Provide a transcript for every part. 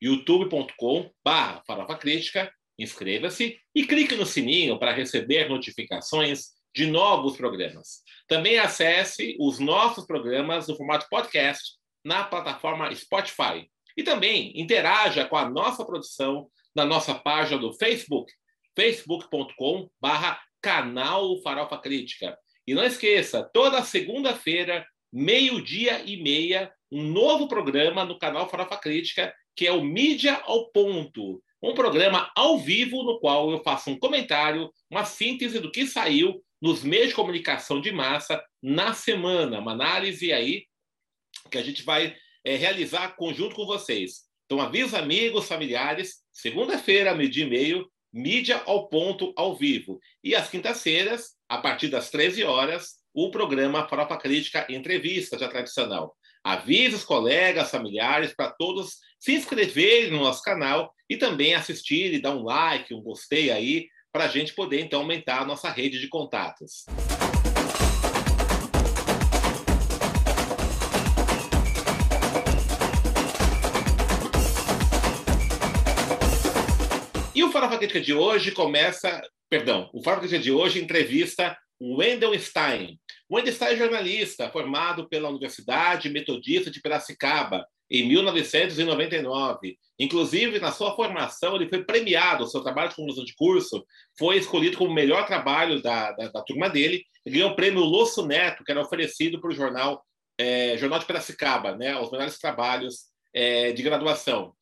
youtube.com barra farofa crítica, inscreva-se e clique no sininho para receber notificações de novos programas. Também acesse os nossos programas no formato podcast na plataforma Spotify. E também interaja com a nossa produção na nossa página do Facebook, facebook.com barra canal Farofa Crítica. E não esqueça, toda segunda-feira, meio-dia e meia, um novo programa no canal Farofa Crítica que é o Mídia ao Ponto, um programa ao vivo no qual eu faço um comentário, uma síntese do que saiu nos meios de comunicação de massa na semana, uma análise aí que a gente vai é, realizar conjunto com vocês. Então, avisa amigos, familiares, segunda-feira, meio-dia e meio, Mídia ao Ponto ao vivo. E às quintas-feiras, a partir das 13 horas, o programa Farofa Crítica Entrevista, já tradicional. Avise os colegas, familiares, para todos se inscreverem no nosso canal e também assistir e dar um like, um gostei aí, para a gente poder então aumentar a nossa rede de contatos. E o Farofa Crítica de hoje começa, perdão, o Farofa Crítica de hoje entrevista Wendell Stein. Wendell Stein é jornalista, formado pela Universidade Metodista de Piracicaba em 1999. Inclusive, na sua formação, ele foi premiado. O seu trabalho de conclusão de curso foi escolhido como o melhor trabalho da, da, da turma dele. Ele ganhou o prêmio Losso Neto, que era oferecido para o jornal, é, jornal de Piracicaba, né, os melhores trabalhos é, de graduação.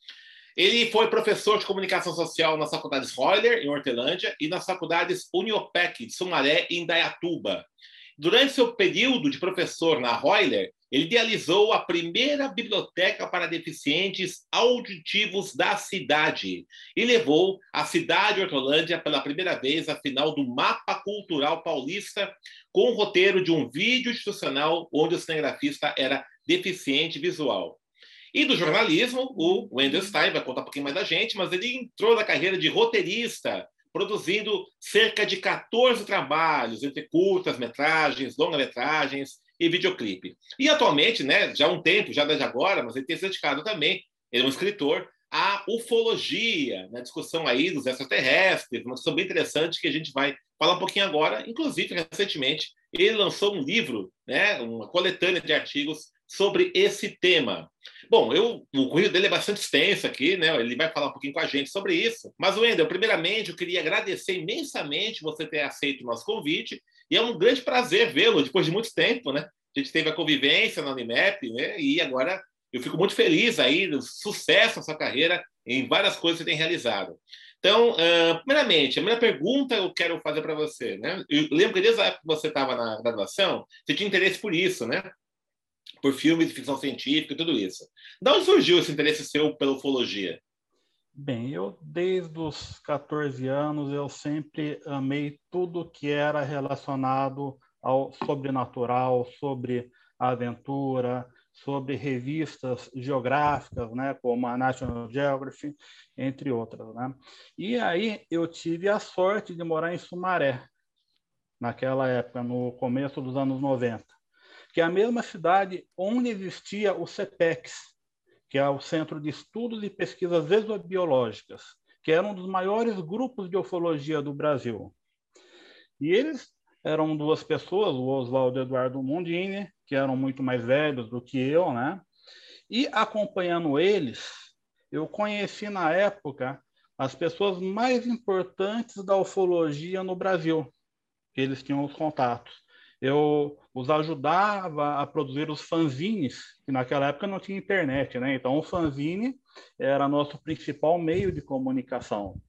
Ele foi professor de comunicação social nas faculdades Roller, em Hortelândia, e nas faculdades Uniopec, de Sumaré e Indaiatuba. Durante seu período de professor na Roller, ele idealizou a primeira biblioteca para deficientes auditivos da cidade e levou a cidade de Hortolândia pela primeira vez à final do Mapa Cultural Paulista, com o roteiro de um vídeo institucional onde o cinegrafista era deficiente visual. E do jornalismo, o Wendell Stein vai contar um pouquinho mais da gente, mas ele entrou na carreira de roteirista, produzindo cerca de 14 trabalhos, entre curtas metragens, longa-metragens e videoclipe. E atualmente, né, já há um tempo, já desde agora, mas ele tem se dedicado também, ele é um escritor, à ufologia, na discussão aí dos extraterrestres, uma discussão bem interessante que a gente vai falar um pouquinho agora. Inclusive, recentemente, ele lançou um livro, né, uma coletânea de artigos sobre esse tema. Bom, eu, o currículo dele é bastante extenso aqui, né? Ele vai falar um pouquinho com a gente sobre isso. Mas, Wendel, primeiramente, eu queria agradecer imensamente você ter aceito o nosso convite. E é um grande prazer vê-lo depois de muito tempo, né? A gente teve a convivência na Unimap, né? E agora eu fico muito feliz aí do sucesso na sua carreira em várias coisas que você tem realizado. Então, uh, primeiramente, a minha pergunta eu quero fazer para você, né? Eu lembro que desde a época que você estava na graduação, você tinha interesse por isso, né? por filmes de ficção científica e tudo isso. De onde surgiu esse interesse seu pela ufologia? Bem, eu desde os 14 anos eu sempre amei tudo que era relacionado ao sobrenatural, sobre aventura, sobre revistas geográficas, né, como a National Geography, entre outras, né? E aí eu tive a sorte de morar em Sumaré, naquela época, no começo dos anos 90 que é a mesma cidade onde existia o CEPEX, que é o Centro de Estudos e Pesquisas Exobiológicas, que era um dos maiores grupos de ufologia do Brasil. E eles eram duas pessoas, o Oswaldo Eduardo Mondini, que eram muito mais velhos do que eu, né? E acompanhando eles, eu conheci na época as pessoas mais importantes da ufologia no Brasil, eles tinham os contatos eu os ajudava a produzir os fanzines, que naquela época não tinha internet, né? Então, o fanzine era nosso principal meio de comunicação.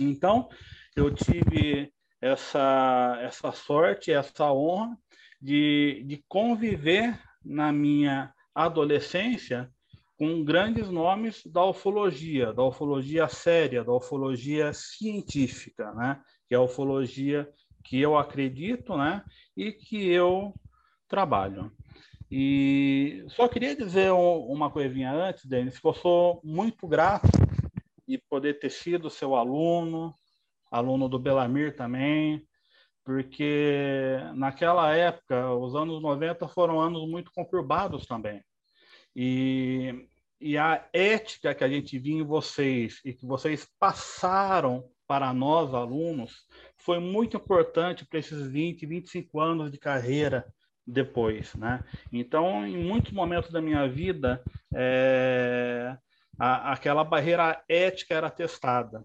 Então, eu tive essa, essa sorte, essa honra de, de conviver na minha adolescência com grandes nomes da ufologia, da ufologia séria, da ufologia científica, né? que é a ufologia que eu acredito né? e que eu trabalho. E só queria dizer uma coisinha antes, Denis, que eu sou muito grato de poder ter sido seu aluno, aluno do Belamir também, porque naquela época, os anos 90 foram anos muito conturbados também. E, e a ética que a gente viu em vocês e que vocês passaram para nós, alunos, foi muito importante para esses 20, 25 anos de carreira depois, né? Então, em muitos momentos da minha vida, é, a, aquela barreira ética era testada.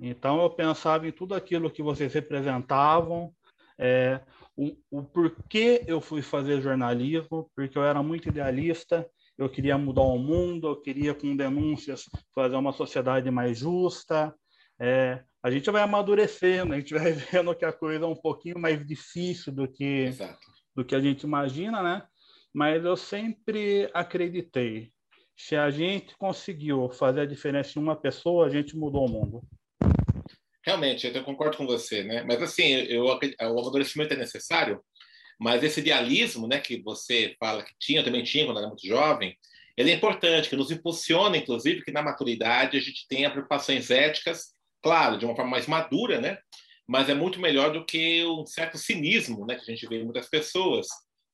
Então, eu pensava em tudo aquilo que vocês representavam, é, o, o porquê eu fui fazer jornalismo, porque eu era muito idealista, eu queria mudar o mundo, eu queria, com denúncias, fazer uma sociedade mais justa. É, a gente vai amadurecendo, a gente vai vendo que a coisa é um pouquinho mais difícil do que, do que a gente imagina, né? Mas eu sempre acreditei. Se a gente conseguiu fazer a diferença em uma pessoa, a gente mudou o mundo. Realmente, eu concordo com você, né? Mas assim, eu, o amadurecimento é necessário, mas esse idealismo, né, que você fala que tinha, eu também tinha quando era muito jovem, ele é importante, que nos impulsiona, inclusive, que na maturidade a gente tenha preocupações éticas, claro, de uma forma mais madura, né? Mas é muito melhor do que um certo cinismo, né, que a gente vê em muitas pessoas,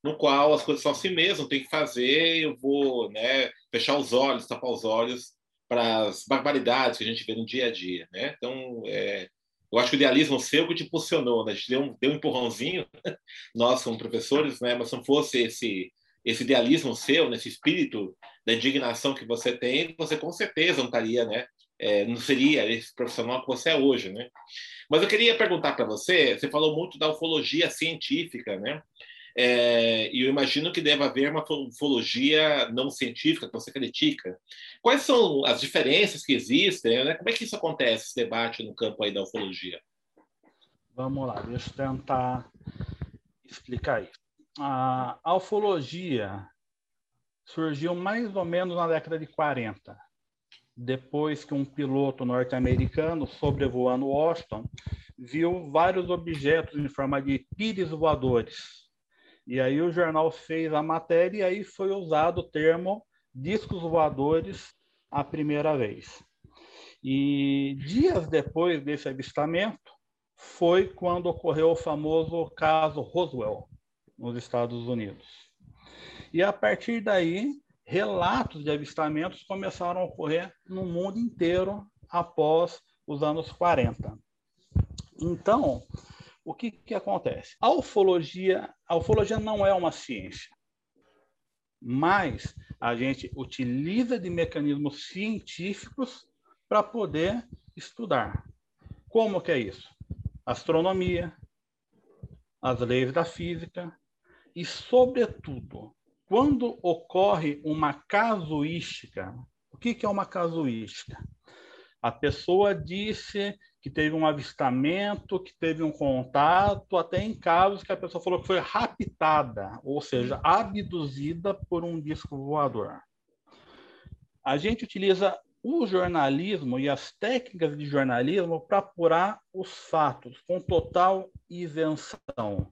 no qual as coisas são assim mesmo, tem que fazer, eu vou, né, fechar os olhos, tapar os olhos para as barbaridades que a gente vê no dia a dia, né? Então, é, eu acho que o idealismo seu que te impulsionou, né? A gente deu um, deu um empurrãozinho, nós como professores, né? Mas se não fosse esse esse idealismo seu, nesse espírito da indignação que você tem, você com certeza não estaria, né? É, não seria esse profissional que você é hoje, né? Mas eu queria perguntar para você, você falou muito da ufologia científica, né? É, e eu imagino que deve haver uma ufologia não científica que você critica. Quais são as diferenças que existem? Né? Como é que isso acontece, esse debate no campo aí da ufologia? Vamos lá, deixa eu tentar explicar isso. A, ufologia surgiu mais ou menos na década de 40, depois que um piloto norte-americano sobrevoando Washington viu vários objetos em forma de pires voadores e aí o jornal fez a matéria e aí foi usado o termo discos voadores a primeira vez. E dias depois desse avistamento foi quando ocorreu o famoso caso Roswell, nos Estados Unidos. E a partir daí, relatos de avistamentos começaram a ocorrer no mundo inteiro após os anos 40. Então, o que, que acontece? A ufologia, a ufologia não é uma ciência, mas a gente utiliza de mecanismos científicos para poder estudar. Como que é isso? Astronomia, as leis da física e, sobretudo, quando ocorre uma casuística, o que, que é uma casuística? A pessoa disse que teve um avistamento, que teve um contato, até em casos que a pessoa falou que foi raptada, ou seja, abduzida por um disco voador. A gente utiliza o jornalismo e as técnicas de jornalismo para apurar os fatos com total isenção,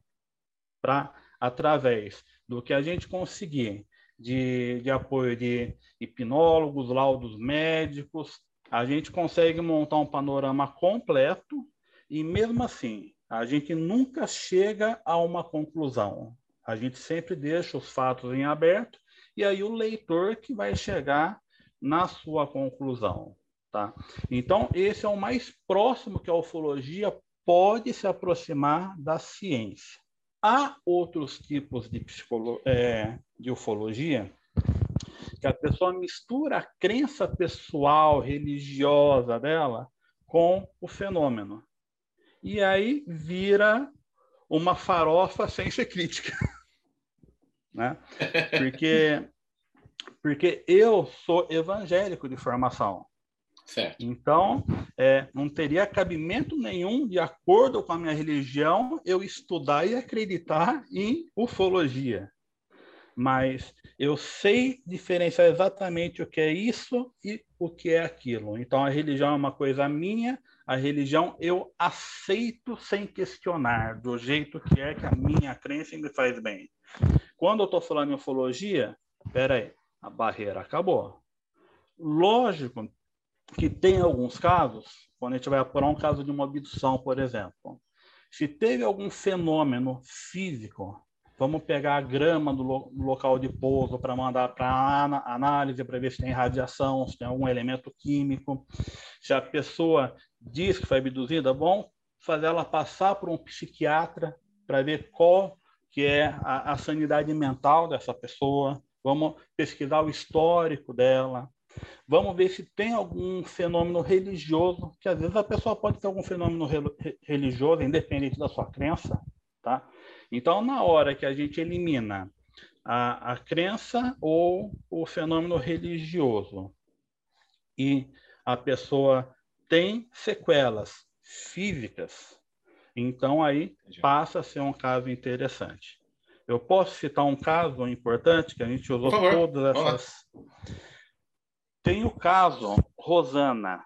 para através do que a gente conseguir de, de apoio de hipnólogos, laudos médicos, a gente consegue montar um panorama completo e, mesmo assim, a gente nunca chega a uma conclusão. A gente sempre deixa os fatos em aberto e aí o leitor que vai chegar na sua conclusão. Tá? Então, esse é o mais próximo que a ufologia pode se aproximar da ciência. Há outros tipos de. É, de ufologia que a pessoa mistura a crença pessoal, religiosa dela com o fenômeno. E aí vira uma farofa sem ser crítica. né? Porque, porque eu sou evangélico de formação. Certo. Então, é, não teria cabimento nenhum, de acordo com a minha religião, eu estudar e acreditar em ufologia. mas eu sei diferenciar exatamente o que é isso e o que é aquilo. Então, a religião é uma coisa minha, a religião eu aceito sem questionar, do jeito que é que a minha crença me faz bem. Quando eu estou falando em ufologia, peraí, a barreira acabou. Lógico que tem alguns casos, quando a gente vai apurar um caso de uma abdução, por exemplo, se teve algum fenômeno físico Vamos pegar a grama do, lo local de pouso para mandar para análise para ver se tem radiação, se tem algum elemento químico. Se a pessoa diz que foi abduzida, bom fazer ela passar por um psiquiatra para ver qual que é a, a sanidade mental dessa pessoa. Vamos pesquisar o histórico dela. Vamos ver se tem algum fenômeno religioso, que às vezes a pessoa pode ter algum fenômeno re religioso, independente da sua crença, tá? Então, na hora que a gente elimina a, a crença ou o fenômeno religioso e a pessoa tem sequelas físicas, então aí passa a ser um caso interessante. Eu posso citar um caso importante que a gente usou todas essas. Tem o caso Rosana,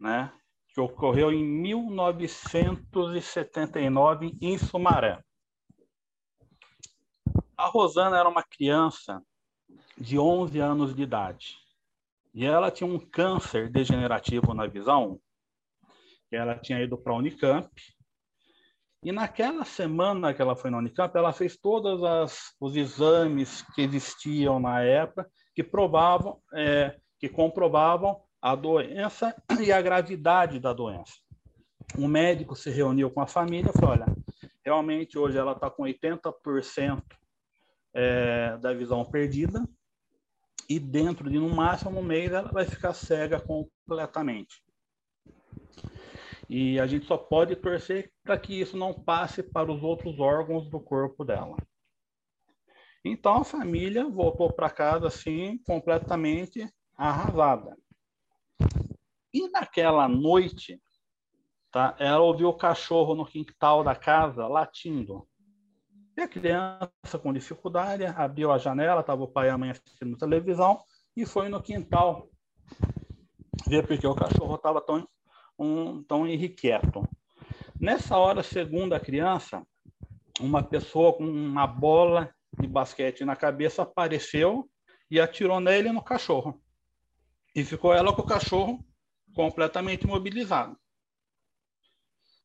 né, que ocorreu em 1979 em Sumaré. A Rosana era uma criança de 11 anos de idade. E ela tinha um câncer degenerativo na visão. Ela tinha ido para a Unicamp. E naquela semana que ela foi na Unicamp, ela fez todos os exames que existiam na época que provavam, é, que comprovavam a doença e a gravidade da doença. O médico se reuniu com a família e falou: olha, realmente hoje ela está com 80% é, da visão perdida e dentro de no máximo um mês ela vai ficar cega completamente. E a gente só pode torcer para que isso não passe para os outros órgãos do corpo dela. Então a família voltou para casa assim completamente arrasada. E naquela noite, tá, ela ouviu o cachorro no quintal da casa latindo. E a criança, com dificuldade, abriu a janela, estava o pai e a mãe assistindo televisão, e foi no quintal ver porque o cachorro estava tão, um, tão irrequieto. Nessa hora, segundo a criança, uma pessoa com uma bola de basquete na cabeça apareceu e atirou nele no cachorro. E ficou ela com o cachorro completamente imobilizado.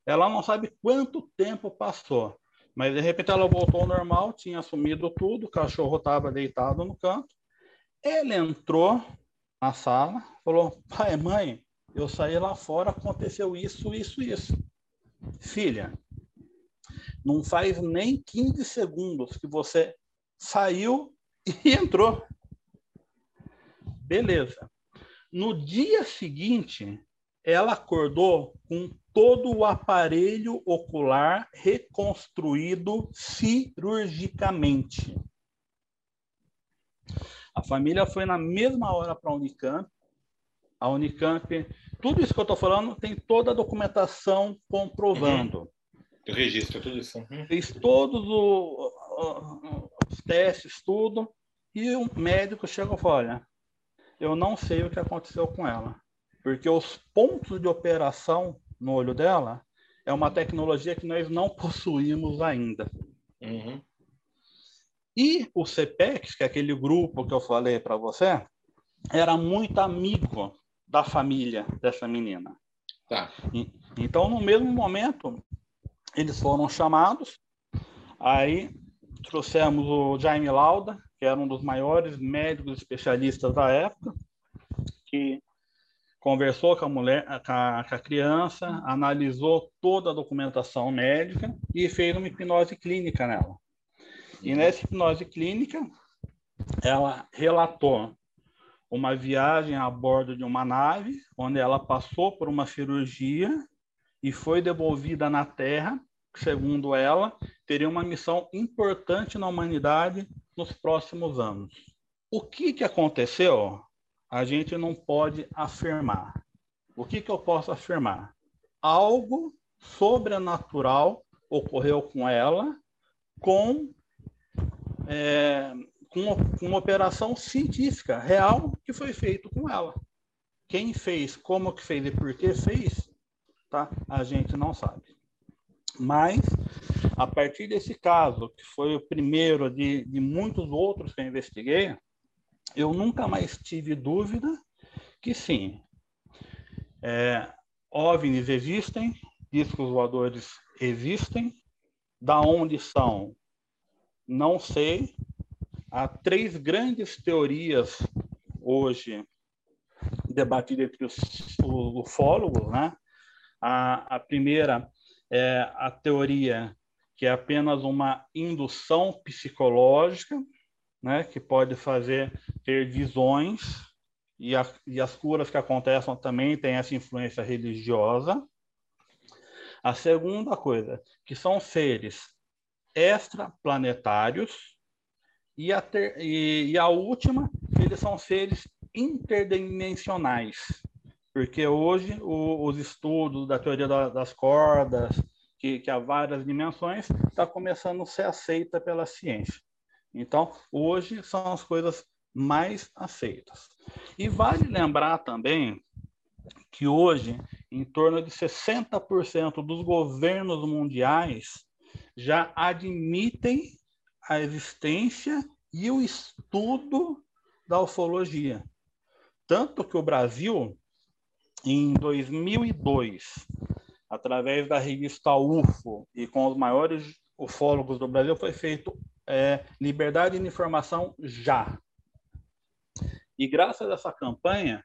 Ela não sabe quanto tempo passou, mas de repente ela voltou ao normal, tinha assumido tudo, o cachorro estava deitado no canto. Ele entrou na sala, falou: pai, mãe, eu saí lá fora, aconteceu isso, isso, isso. Filha, não faz nem 15 segundos que você saiu e entrou. Beleza. No dia seguinte, ela acordou com todo o aparelho ocular reconstruído cirurgicamente. A família foi na mesma hora para a Unicamp. A Unicamp, tudo isso que eu estou falando, tem toda a documentação comprovando. Uhum. Registro tudo isso. Uhum. Fez todos os testes, tudo. E o médico chegou e falou: Olha, eu não sei o que aconteceu com ela. Porque os pontos de operação no olho dela é uma tecnologia que nós não possuímos ainda. Uhum. E o CPEX, que é aquele grupo que eu falei para você, era muito amigo da família dessa menina. Tá. E, então, no mesmo momento, eles foram chamados, aí trouxemos o Jaime Lauda, que era um dos maiores médicos especialistas da época, que conversou com a mulher, com a, com a, criança, analisou toda a documentação médica e fez uma hipnose clínica nela. E nessa hipnose clínica, ela relatou uma viagem a bordo de uma nave, onde ela passou por uma cirurgia e foi devolvida na Terra, segundo ela, teria uma missão importante na humanidade nos próximos anos. O que, que aconteceu? a gente não pode afirmar. O que, que eu posso afirmar? Algo sobrenatural ocorreu com ela, com, é, com, com uma operação científica real que foi feito com ela. Quem fez, como que fez e por que fez, tá? A gente não sabe. Mas, a partir desse caso, que foi o primeiro de, de muitos outros que eu investiguei, eu nunca mais tive dúvida que sim, é, OVNIs existem, discos voadores existem, da onde são, não sei. Há três grandes teorias hoje debatidas entre os, os ufólogos, né? A, a primeira é a teoria que é apenas uma indução psicológica, né, que pode fazer ter visões, e, a, e as curas que acontecem também têm essa influência religiosa. A segunda coisa, que são seres extraplanetários, e a, ter, e, e a última, eles são seres interdimensionais, porque hoje o, os estudos da teoria da, das cordas, que, que há várias dimensões, está começando a ser aceita pela ciência. Então, hoje são as coisas mais aceitas. E vale lembrar também que hoje, em torno de 60% dos governos mundiais já admitem a existência e o estudo da ufologia. Tanto que o Brasil, em 2002, através da revista UFO e com os maiores ufólogos do Brasil, foi feito é, Liberdade de Informação Já. E graças a essa campanha,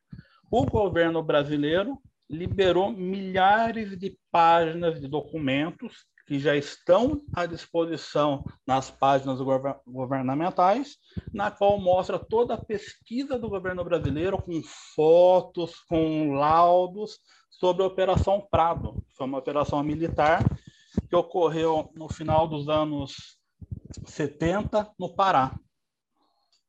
o governo brasileiro liberou milhares de páginas de documentos que já estão à disposição nas páginas governamentais, na qual mostra toda a pesquisa do governo brasileiro com fotos, com laudos sobre a Operação Prado. Foi uma operação militar que ocorreu no final dos anos 70 no Pará.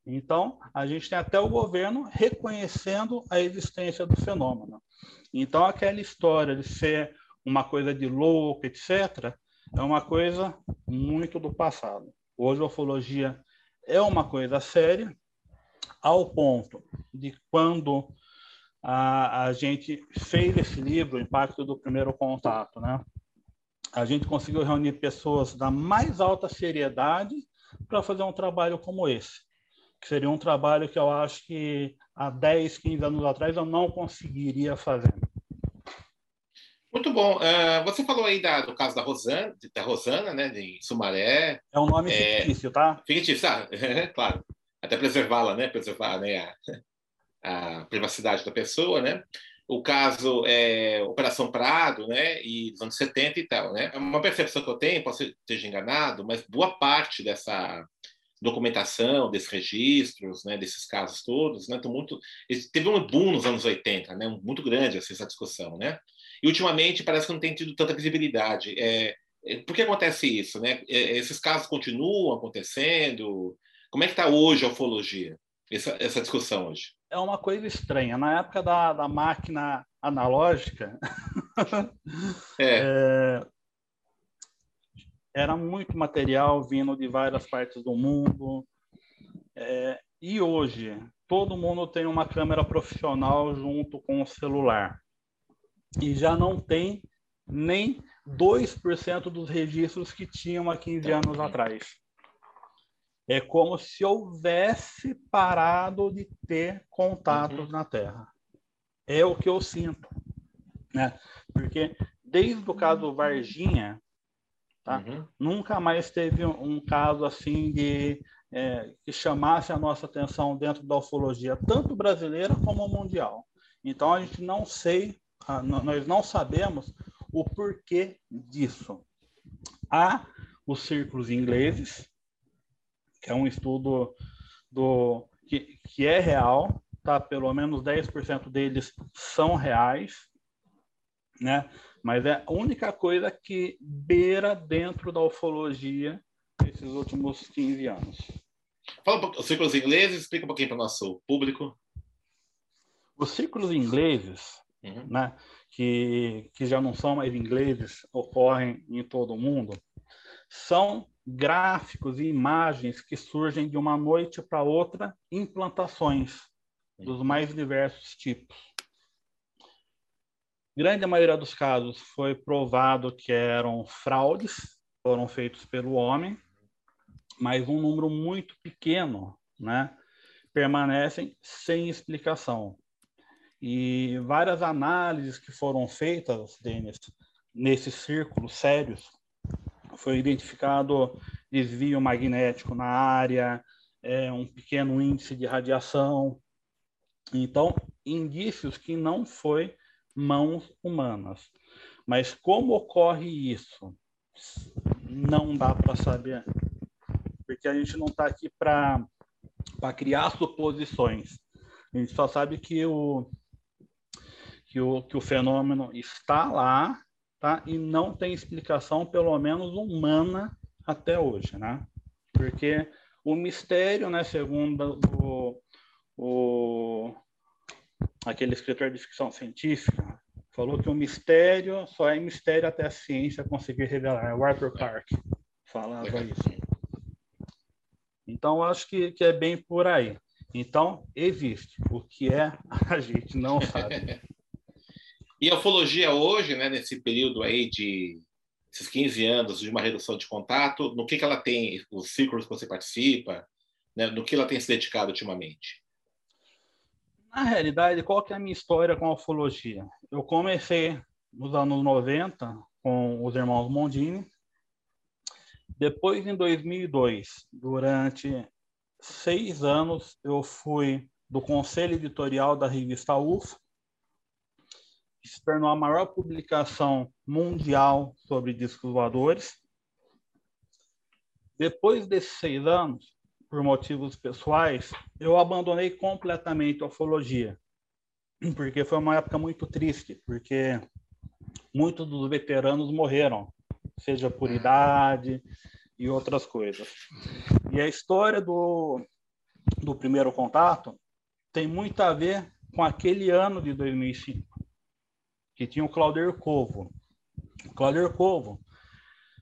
Então, a gente tem até o governo reconhecendo a existência do fenômeno. Então, aquela história de ser uma coisa de louco, etc., é uma coisa muito do passado. Hoje, a ufologia é uma coisa séria, ao ponto de quando a, a gente fez esse livro, Impacto do Primeiro Contato, né? a gente conseguiu reunir pessoas da mais alta seriedade para fazer um trabalho como esse que seria um trabalho que eu acho que há 10, 15 anos atrás eu não conseguiria fazer. Muito bom. Uh, você falou aí da, do caso da Rosana, da Rosana, né, de Sumaré. É um nome é, fictício, tá? Fictício, tá? claro. Até preservá-la, né? Preservar né, a, a, privacidade da pessoa, né? O caso é Operação Prado, né? E dos anos 70 e tal, né? É uma percepção que eu tenho, posso esteja enganado, mas boa parte dessa documentação desses registros, né, desses casos todos, né, muito teve um boom nos anos 80, né, muito grande assim, essa discussão, né, e ultimamente parece que não tem tido tanta visibilidade. É, é, por que acontece isso, né? É, esses casos continuam acontecendo? Como é que está hoje a ufologia? Essa, essa discussão hoje? É uma coisa estranha. Na época da, da máquina analógica, é. é era muito material vindo de várias partes do mundo. É, e hoje, todo mundo tem uma câmera profissional junto com o celular. E já não tem nem 2% dos registros que tinham há 15 anos atrás. É como se houvesse parado de ter contatos uhum. na Terra. É o que eu sinto. Né? Porque desde o caso Varginha, Tá? Uhum. Nunca mais teve um caso assim de é, que chamasse a nossa atenção dentro da ufologia, tanto brasileira como mundial. Então a gente não sei, nós não sabemos o porquê disso. Há os círculos ingleses, que é um estudo do que, que é real, tá? Pelo menos 10% deles são reais, né? Mas é a única coisa que beira dentro da ufologia nesses últimos 15 anos. Fala os círculos ingleses, explica um pouquinho para o nosso público. Os círculos ingleses, uhum. né, que, que já não são mais ingleses, ocorrem em todo o mundo, são gráficos e imagens que surgem de uma noite para outra em plantações dos mais diversos tipos. Grande maioria dos casos foi provado que eram fraudes, foram feitos pelo homem, mas um número muito pequeno, né, permanecem sem explicação. E várias análises que foram feitas, Denis, nesses círculos sérios, foi identificado desvio magnético na área, é, um pequeno índice de radiação. Então, indícios que não foi mãos humanas. Mas como ocorre isso? Não dá para saber. Porque a gente não está aqui para criar suposições. A gente só sabe que o, que o, que o fenômeno está lá tá? e não tem explicação, pelo menos humana, até hoje. Né? Porque o mistério, né, segundo o, o, aquele escritor de ficção científica, falou que o mistério só é mistério até a ciência conseguir revelar. O Arthur Clarke falava isso. Então, acho que, que é bem por aí. Então, existe. O que é, a gente não sabe. E a ufologia hoje, né, nesse período aí de esses 15 anos de uma redução de contato, no que, que ela tem, os círculos que você participa, né, no que ela tem se dedicado ultimamente? Na realidade, qual que é a minha história com a ufologia? Eu comecei nos anos 90 com os irmãos Mondini. Depois, em 2002, durante seis anos, eu fui do conselho editorial da revista UFO, que se tornou a maior publicação mundial sobre discos voadores. Depois desses seis anos, por motivos pessoais, eu abandonei completamente a ufologia, porque foi uma época muito triste, porque muitos dos veteranos morreram, seja por idade e outras coisas. E a história do, do primeiro contato tem muito a ver com aquele ano de 2005 que tinha o Claudio Covo. O Claudio Covo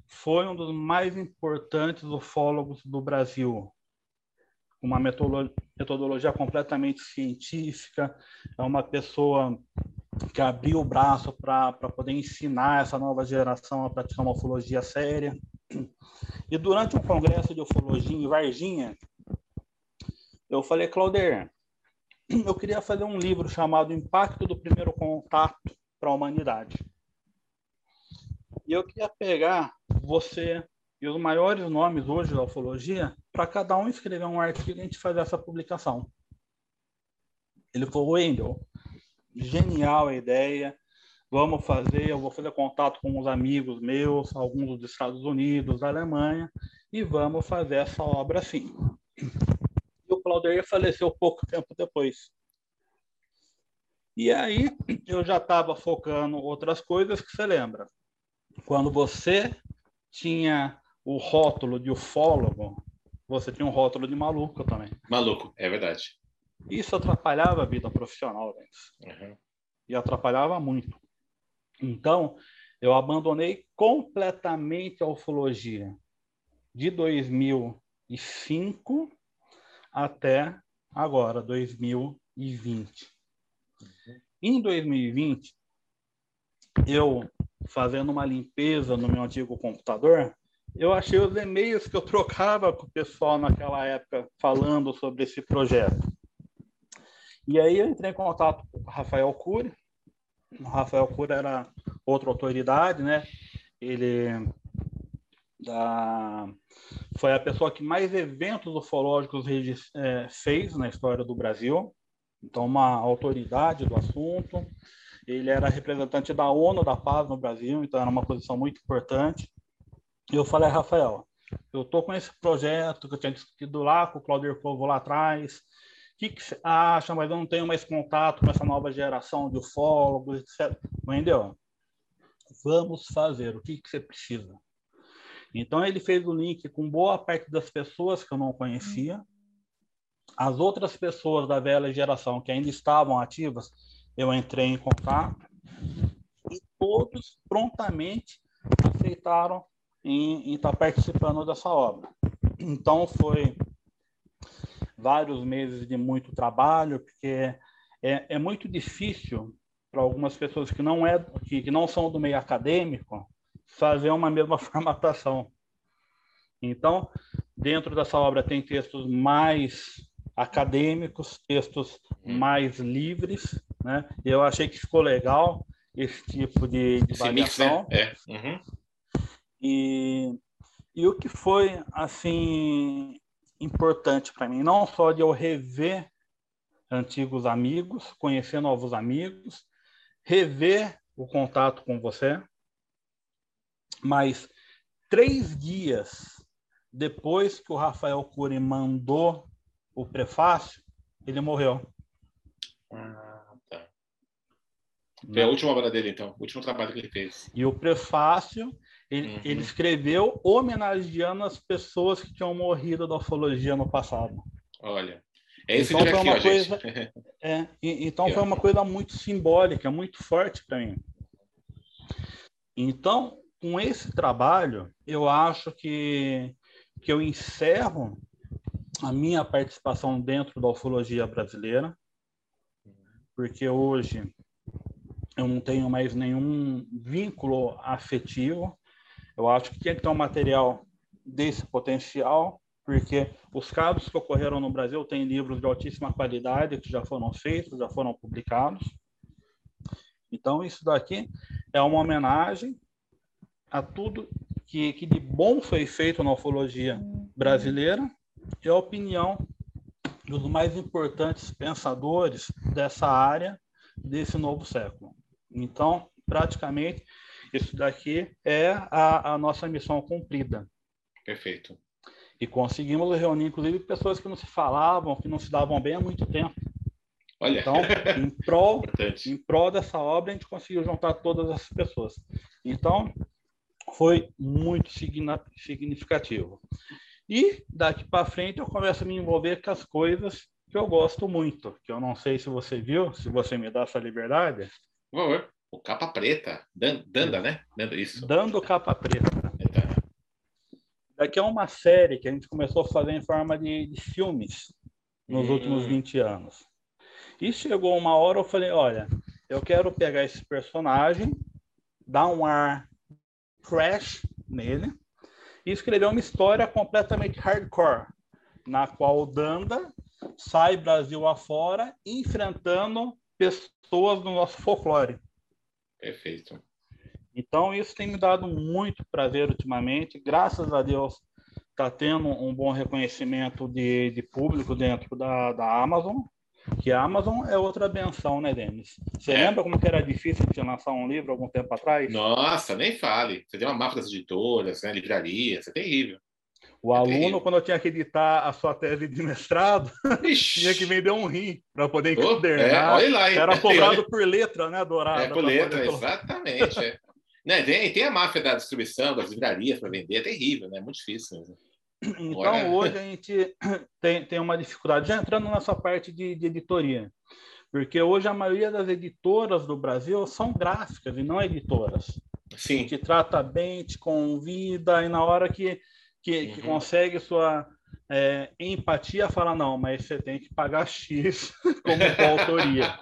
foi um dos mais importantes ufólogos do Brasil, uma metodologia completamente científica, é uma pessoa que abriu o braço para poder ensinar essa nova geração a praticar uma ufologia séria. E durante um congresso de ufologia em Varginha, eu falei, Clauder, eu queria fazer um livro chamado Impacto do Primeiro Contato para a humanidade. E eu queria pegar você e os maiores nomes hoje da ufologia para cada um escrever um artigo a gente fazer essa publicação. Ele falou, Wendel, genial a ideia, vamos fazer, eu vou fazer contato com uns amigos meus, alguns dos Estados Unidos, da Alemanha, e vamos fazer essa obra assim. E o Claudio faleceu pouco tempo depois. E aí eu já estava focando outras coisas que você lembra. Quando você tinha o rótulo de ufólogo, você tinha um rótulo de maluco também. Maluco, é verdade. Isso atrapalhava a vida profissional deles. Uhum. E atrapalhava muito. Então, eu abandonei completamente a ufologia de 2005 até agora, 2020. Em 2020, eu fazendo uma limpeza no meu antigo computador, eu achei os e-mails que eu trocava com o pessoal naquela época falando sobre esse projeto. E aí eu entrei em contato com o Rafael Cury. O Rafael Cury era outra autoridade, né? Ele da, foi a pessoa que mais eventos ufológicos é, fez na história do Brasil então uma autoridade do assunto. Ele era representante da ONU da Paz no Brasil, então era uma posição muito importante. Eu falei, Rafael, eu estou com esse projeto que eu tinha discutido lá com o Claudio Povo lá atrás. O que, que você acha? Mas eu não tenho mais contato com essa nova geração de ufólogos, etc. Entendeu? Vamos fazer. O que, que você precisa? Então ele fez o link com boa parte das pessoas que eu não conhecia as outras pessoas da velha geração que ainda estavam ativas, eu entrei em contato e todos prontamente aceitaram em estar tá participando dessa obra. Então, foi vários meses de muito trabalho, porque é, é muito difícil para algumas pessoas que não, é, que, que não são do meio acadêmico fazer uma mesma formatação. Então, dentro dessa obra tem textos mais acadêmicos, textos uhum. mais livres, né? Eu achei que ficou legal esse tipo de, de variação. Mix, né? é. Uhum. E, e o que foi assim importante para mim, não só de eu rever antigos amigos, conhecer novos amigos, rever o contato com você, mas três dias depois que o Rafael Cury mandou o prefácio, ele morreu. Ah, tá. Foi a última obra dele, então, o último trabalho que ele fez. E o prefácio, ele, uhum. ele escreveu homenageando as pessoas que tinham morrido da ufologia no passado. Olha, é esse então, foi uma aqui, coisa, é, então foi uma coisa muito simbólica, muito forte para mim. Então, com esse trabalho, eu acho que, que eu encerro a minha participação dentro da ufologia brasileira, porque hoje eu não tenho mais nenhum vínculo afetivo. Eu acho que tinha que ter um material desse potencial, porque os casos que ocorreram no Brasil têm livros de altíssima qualidade que já foram feitos, já foram publicados. Então, isso daqui é uma homenagem a tudo que, que de bom foi feito na ufologia brasileira é a opinião dos mais importantes pensadores dessa área desse novo século. Então, praticamente, isso daqui é a, a nossa missão cumprida. Perfeito. E conseguimos reunir, inclusive, pessoas que não se falavam, que não se davam bem há muito tempo. Olha. Então, em prol, em prol dessa obra, a gente conseguiu juntar todas essas pessoas. Então, foi muito significativo. E daqui para frente eu começo a me envolver com as coisas que eu gosto muito, que eu não sei se você viu, se você me dá essa liberdade. O capa preta, Danda, né? Dando isso. Dando capa preta. Daqui é uma série que a gente começou a fazer em forma de, de filmes nos hum. últimos 20 anos. E chegou uma hora eu falei, olha, eu quero pegar esse personagem, dar um ar crash nele, e escreveu uma história completamente hardcore, na qual o Danda sai Brasil afora enfrentando pessoas do nosso folclore. Perfeito. Então, isso tem me dado muito prazer ultimamente. Graças a Deus, está tendo um bom reconhecimento de, de público dentro da, da Amazon que a Amazon é outra benção, né, Denis? Você é. lembra como que era difícil de lançar um livro algum tempo atrás? Nossa, nem fale. Você tem uma máfia das editoras, né, livrarias, é terrível. O é aluno, quando tinha que editar a sua tese de mestrado, tinha que vender um rim para poder encadernar. Oh, é, lá, era cobrado por letra, né, Dourada? É, por letra, exatamente. é. né, tem, tem a máfia da distribuição, das livrarias para vender, é terrível, né? É muito difícil. Então, hoje a gente tem, tem uma dificuldade, já entrando nessa parte de, de editoria, porque hoje a maioria das editoras do Brasil são gráficas e não editoras. Sim. Te trata bem, te convida, e na hora que, que, uhum. que consegue sua é, empatia, fala: não, mas você tem que pagar X como autoria.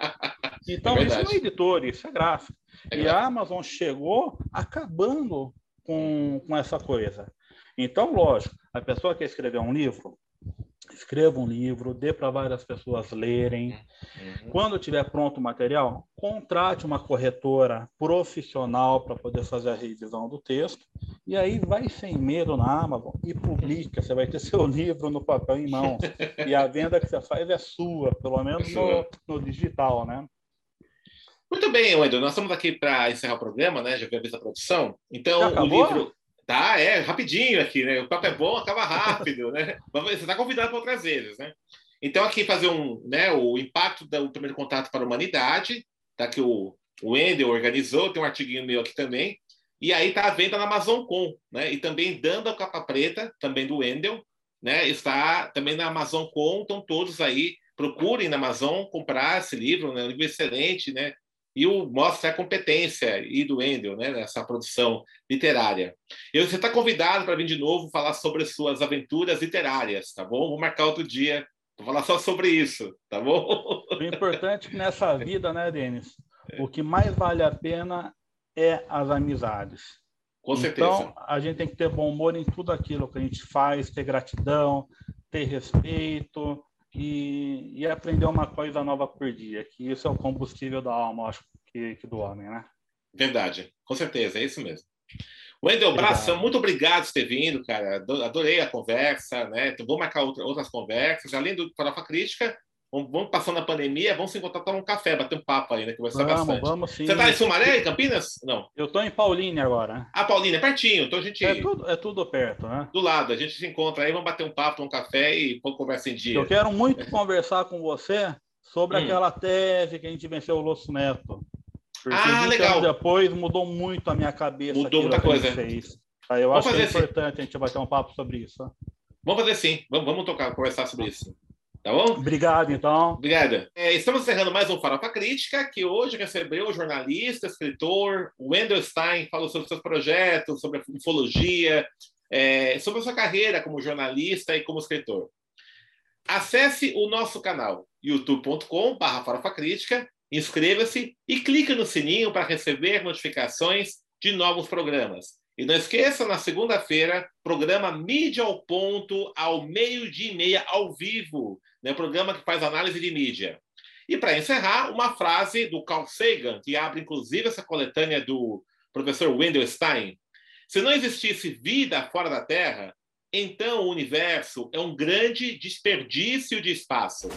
Então, é isso não é editor, isso é gráfico. É e a Amazon chegou acabando com, com essa coisa. Então, lógico, a pessoa quer escrever um livro, escreva um livro, dê para várias pessoas lerem. Uhum. Quando tiver pronto o material, contrate uma corretora profissional para poder fazer a revisão do texto. E aí vai sem medo na Amazon e publica. Você vai ter seu livro no papel em mão. e a venda que você faz é sua, pelo menos no, no digital, né? Muito bem, Wendel. Nós estamos aqui para encerrar o programa, né? Já viu a produção. Então, o livro. Tá, é, rapidinho aqui, né? O papo é bom, acaba rápido, né? Você está convidado para outras vezes, né? Então, aqui fazer um, né, o impacto do primeiro contato para a humanidade, tá? Que o, o organizou, tem um artiguinho meu aqui também. E aí está à venda na Amazon.com, né? E também dando a capa preta, também do Wendel, né? Está também na Amazon.com, então todos aí procurem na Amazon comprar esse livro, né? Um livro excelente, né? E o, mostra a competência e do Wendel né, nessa produção literária. E você está convidado para vir de novo falar sobre suas aventuras literárias, tá bom? Vou marcar outro dia para falar só sobre isso, tá bom? O importante é que nessa vida, né, Denis, o que mais vale a pena é as amizades. Com certeza. Então, a gente tem que ter bom humor em tudo aquilo que a gente faz, ter gratidão, ter respeito, e, e aprender uma coisa nova por dia, que isso é o combustível da alma, acho que, que do homem, né? Verdade, com certeza, é isso mesmo. Wendel Braça, muito obrigado por ter vindo, cara. Adorei a conversa, né? Então, vou marcar outra, outras conversas. Além do Farofa Crítica, Vamos, passando a pandemia, vamos se encontrar, tomar um café, bater um papo aí, né? Que vai ser vamos, bastante. Vamos, sim. Você está em Sumaré, em Campinas? Não. Eu estou em Paulínia agora. Ah, Paulínia, é pertinho. Então a gente. É tudo, é tudo perto, né? Do lado. A gente se encontra aí, vamos bater um papo, um café e pôr conversa em dia. Eu quero muito conversar com você sobre hum. aquela tese que a gente venceu o Losso Neto. Porque ah, legal. depois mudou muito a minha cabeça. Mudou muita coisa. Fez. Aí eu vamos acho que é importante assim. a gente bater um papo sobre isso. Vamos fazer sim. Vamos, vamos tocar, conversar sobre isso. Tá bom? Obrigado, então. Obrigado. É, estamos encerrando mais um Farofa Crítica, que hoje recebeu o jornalista, escritor Wendel Stein, falou sobre seus projetos, sobre a ufologia, é, sobre a sua carreira como jornalista e como escritor. Acesse o nosso canal youtube.com.br Farofa Crítica, inscreva-se e clique no sininho para receber notificações de novos programas. E não esqueça, na segunda-feira, programa Mídia ao Ponto, ao meio-dia e meia, ao vivo, né? programa que faz análise de mídia. E para encerrar, uma frase do Carl Sagan, que abre inclusive essa coletânea do professor Wendell Stein. Se não existisse vida fora da Terra, então o universo é um grande desperdício de espaço.